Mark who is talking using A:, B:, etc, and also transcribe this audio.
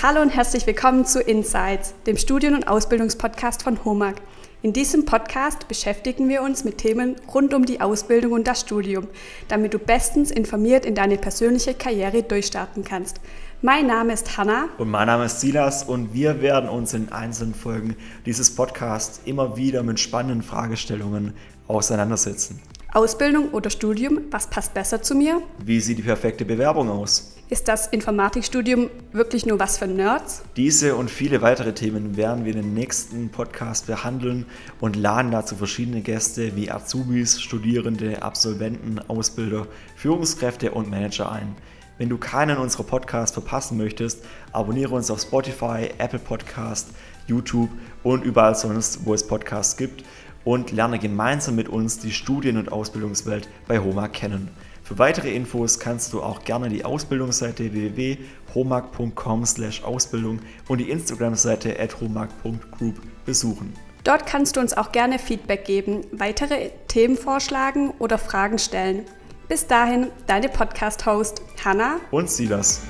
A: Hallo und herzlich willkommen zu Insights, dem Studien- und Ausbildungspodcast von HOMAG. In diesem Podcast beschäftigen wir uns mit Themen rund um die Ausbildung und das Studium, damit du bestens informiert in deine persönliche Karriere durchstarten kannst. Mein Name ist Hanna.
B: Und mein Name ist Silas und wir werden uns in einzelnen Folgen dieses Podcasts immer wieder mit spannenden Fragestellungen auseinandersetzen.
A: Ausbildung oder Studium, was passt besser zu mir?
B: Wie sieht die perfekte Bewerbung aus?
A: Ist das Informatikstudium wirklich nur was für Nerds?
B: Diese und viele weitere Themen werden wir in den nächsten Podcast behandeln und laden dazu verschiedene Gäste wie Azubis, Studierende, Absolventen, Ausbilder, Führungskräfte und Manager ein. Wenn du keinen unserer Podcasts verpassen möchtest, abonniere uns auf Spotify, Apple Podcast, YouTube und überall sonst, wo es Podcasts gibt und lerne gemeinsam mit uns die Studien- und Ausbildungswelt bei HOMA kennen. Für weitere Infos kannst du auch gerne die Ausbildungsseite www.homag.com/ausbildung und die Instagram-Seite @homag.group besuchen.
A: Dort kannst du uns auch gerne Feedback geben, weitere Themen vorschlagen oder Fragen stellen. Bis dahin, deine Podcast-Host Hanna
B: und Silas.